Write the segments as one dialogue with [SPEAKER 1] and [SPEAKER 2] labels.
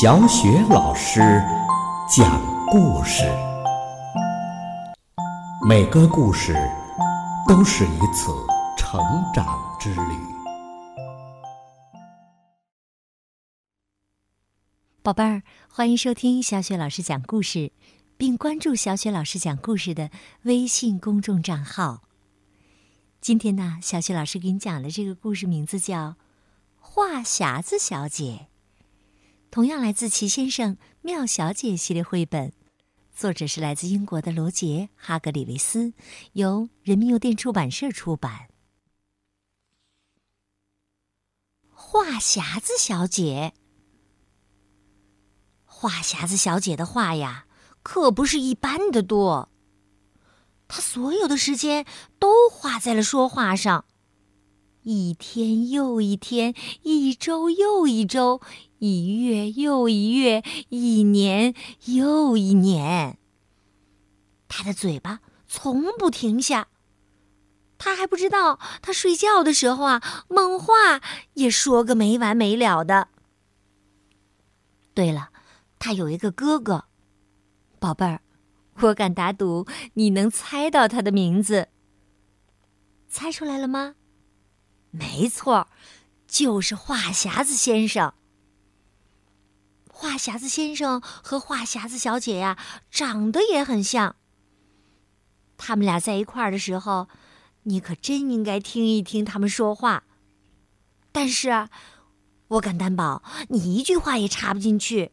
[SPEAKER 1] 小雪老师讲故事，每个故事都是一次成长之旅。
[SPEAKER 2] 宝贝儿，欢迎收听小雪老师讲故事，并关注小雪老师讲故事的微信公众账号。今天呢，小雪老师给你讲的这个故事名字叫《话匣子小姐》。同样来自齐先生、妙小姐系列绘本，作者是来自英国的罗杰·哈格里维斯，由人民邮电出版社出版。话匣子小姐，话匣子小姐的话呀，可不是一般的多。她所有的时间都花在了说话上，一天又一天，一周又一周。一月又一月，一年又一年。他的嘴巴从不停下。他还不知道，他睡觉的时候啊，梦话也说个没完没了的。对了，他有一个哥哥，宝贝儿，我敢打赌你能猜到他的名字。猜出来了吗？没错，就是话匣子先生。话匣子先生和话匣子小姐呀，长得也很像。他们俩在一块儿的时候，你可真应该听一听他们说话。但是，我敢担保，你一句话也插不进去，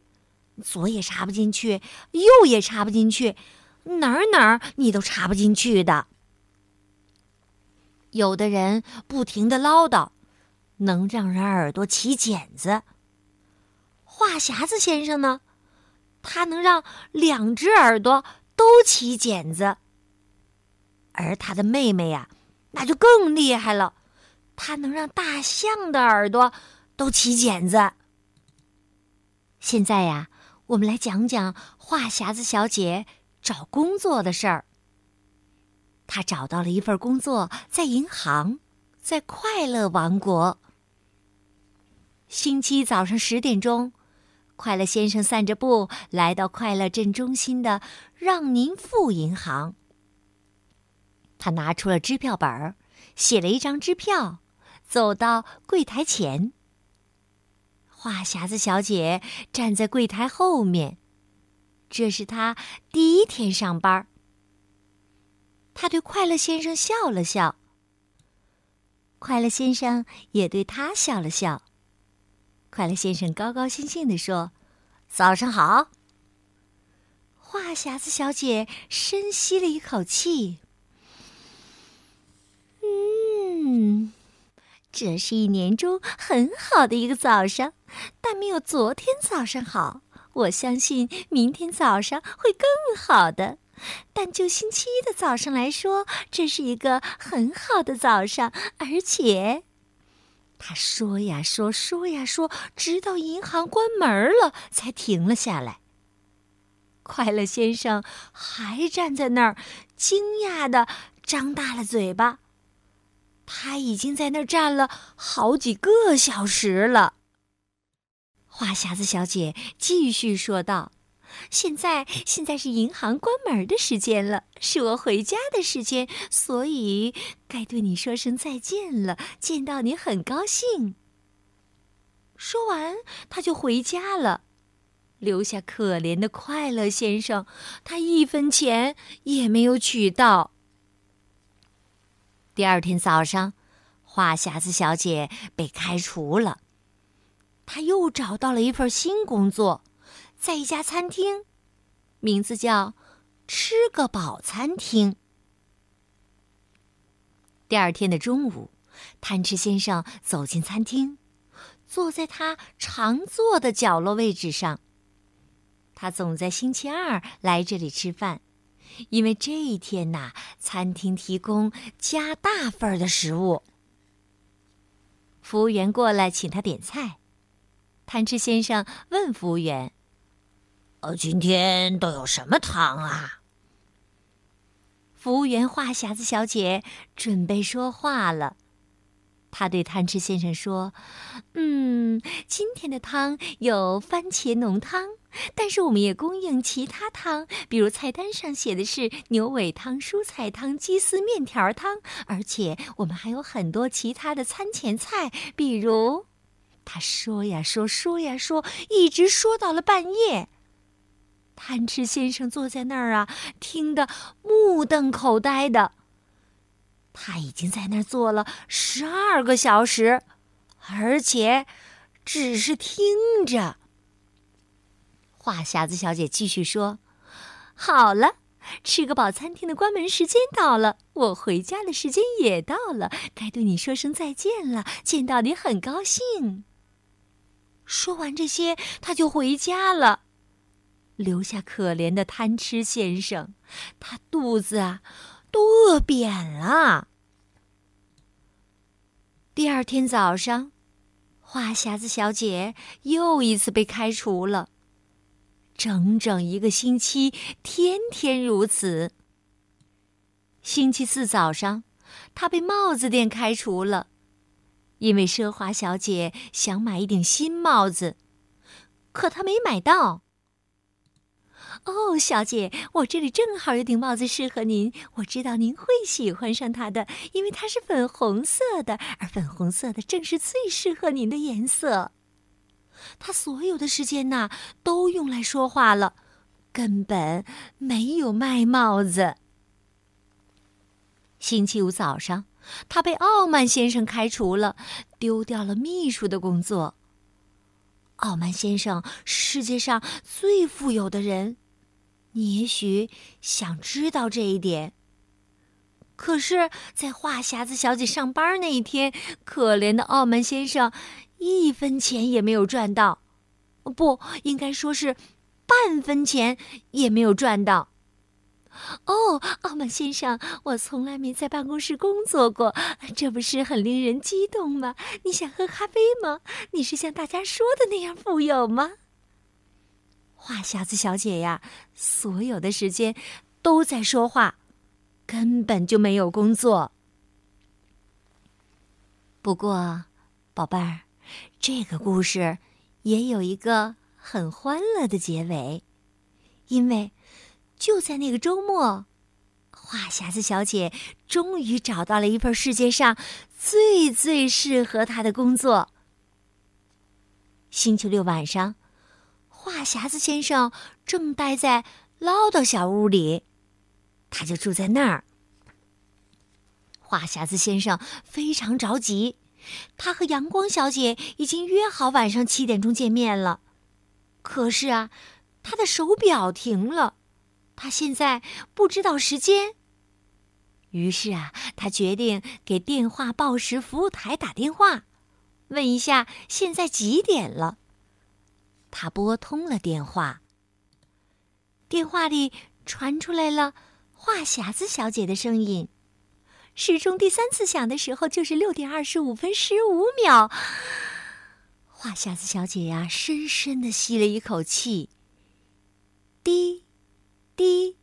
[SPEAKER 2] 左也插不进去，右也插不进去，哪儿哪儿你都插不进去的。有的人不停的唠叨，能让人耳朵起茧子。话匣子先生呢，他能让两只耳朵都起茧子。而他的妹妹呀，那就更厉害了，他能让大象的耳朵都起茧子。现在呀，我们来讲讲话匣子小姐找工作的事儿。她找到了一份工作，在银行，在快乐王国。星期早上十点钟。快乐先生散着步，来到快乐镇中心的让您付银行。他拿出了支票本，写了一张支票，走到柜台前。话匣子小姐站在柜台后面，这是她第一天上班。他对快乐先生笑了笑，快乐先生也对他笑了笑。快乐先生高高兴兴地说：“早上好。”话匣子小姐深吸了一口气，“嗯，这是一年中很好的一个早上，但没有昨天早上好。我相信明天早上会更好的。但就星期一的早上来说，这是一个很好的早上，而且……”他说呀说，说呀说，直到银行关门了，才停了下来。快乐先生还站在那儿，惊讶的张大了嘴巴。他已经在那儿站了好几个小时了。话匣子小姐继续说道。现在，现在是银行关门的时间了，是我回家的时间，所以该对你说声再见了。见到你很高兴。说完，他就回家了，留下可怜的快乐先生，他一分钱也没有取到。第二天早上，话匣子小姐被开除了，她又找到了一份新工作。在一家餐厅，名字叫“吃个饱餐厅”。第二天的中午，贪吃先生走进餐厅，坐在他常坐的角落位置上。他总在星期二来这里吃饭，因为这一天呐，餐厅提供加大份的食物。服务员过来请他点菜，贪吃先生问服务员。
[SPEAKER 3] 呃，今天都有什么汤啊？
[SPEAKER 2] 服务员话匣子小姐准备说话了，她对贪吃先生说：“嗯，今天的汤有番茄浓汤，但是我们也供应其他汤，比如菜单上写的是牛尾汤、蔬菜汤、鸡丝面条汤，而且我们还有很多其他的餐前菜，比如……”他说呀说，说呀说，一直说到了半夜。贪吃先生坐在那儿啊，听得目瞪口呆的。他已经在那儿坐了十二个小时，而且只是听着。话匣子小姐继续说：“好了，吃个饱，餐厅的关门时间到了，我回家的时间也到了，该对你说声再见了。见到你很高兴。”说完这些，他就回家了。留下可怜的贪吃先生，他肚子啊都饿扁了。第二天早上，话匣子小姐又一次被开除了，整整一个星期，天天如此。星期四早上，她被帽子店开除了，因为奢华小姐想买一顶新帽子，可她没买到。哦，小姐，我这里正好有顶帽子适合您。我知道您会喜欢上它的，因为它是粉红色的，而粉红色的正是最适合您的颜色。他所有的时间呐，都用来说话了，根本没有卖帽子。星期五早上，他被傲慢先生开除了，丢掉了秘书的工作。傲慢先生，世界上最富有的人。你也许想知道这一点。可是，在话匣子小姐上班那一天，可怜的澳门先生一分钱也没有赚到，不应该说是半分钱也没有赚到。哦，澳门先生，我从来没在办公室工作过，这不是很令人激动吗？你想喝咖啡吗？你是像大家说的那样富有吗？话匣子小姐呀，所有的时间都在说话，根本就没有工作。不过，宝贝儿，这个故事也有一个很欢乐的结尾，因为就在那个周末，话匣子小姐终于找到了一份世界上最最适合她的工作。星期六晚上。话匣子先生正待在唠叨小屋里，他就住在那儿。话匣子先生非常着急，他和阳光小姐已经约好晚上七点钟见面了。可是啊，他的手表停了，他现在不知道时间。于是啊，他决定给电话报时服务台打电话，问一下现在几点了。他拨通了电话，电话里传出来了话匣子小姐的声音。时钟第三次响的时候，就是六点二十五分十五秒。话匣子小姐呀，深深的吸了一口气。滴，滴，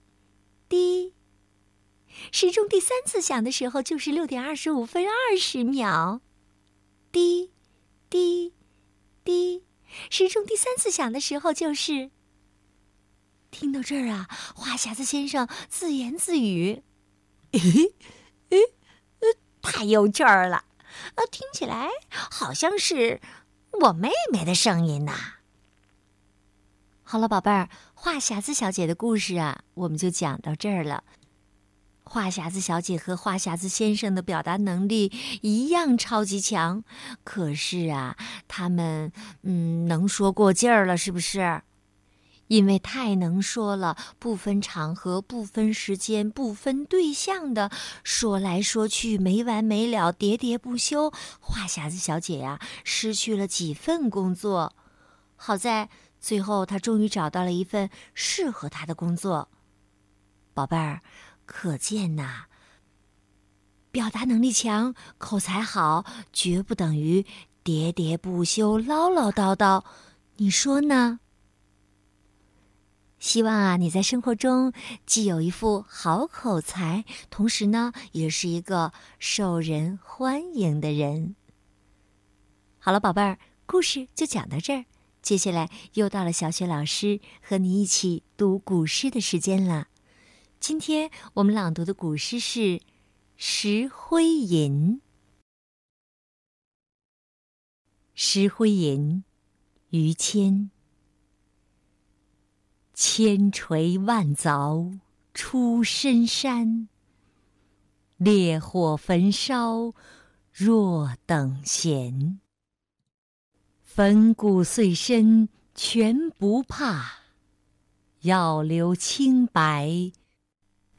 [SPEAKER 2] 滴。时钟第三次响的时候，就是六点二十五分二十秒。滴，滴，滴。时钟第三次响的时候，就是。听到这儿啊，话匣子先生自言自语：“诶，诶，呃，太有趣儿了，呃，听起来好像是我妹妹的声音呐。”好了，宝贝儿，话匣子小姐的故事啊，我们就讲到这儿了。话匣子小姐和话匣子先生的表达能力一样超级强，可是啊，他们嗯能说过劲儿了，是不是？因为太能说了，不分场合、不分时间、不分对象的说来说去没完没了、喋喋不休。话匣子小姐呀，失去了几份工作，好在最后她终于找到了一份适合她的工作。宝贝儿。可见呐，表达能力强、口才好，绝不等于喋喋不休、唠唠叨叨。你说呢？希望啊，你在生活中既有一副好口才，同时呢，也是一个受人欢迎的人。好了，宝贝儿，故事就讲到这儿。接下来又到了小雪老师和你一起读古诗的时间了。今天我们朗读的古诗是《石灰吟》。《石灰吟》，于谦。千锤万凿出深山，烈火焚烧若等闲。粉骨碎身全不怕，要留清白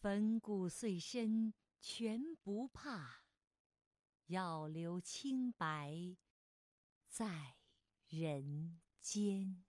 [SPEAKER 2] 粉骨碎身全不怕，要留清白在人间。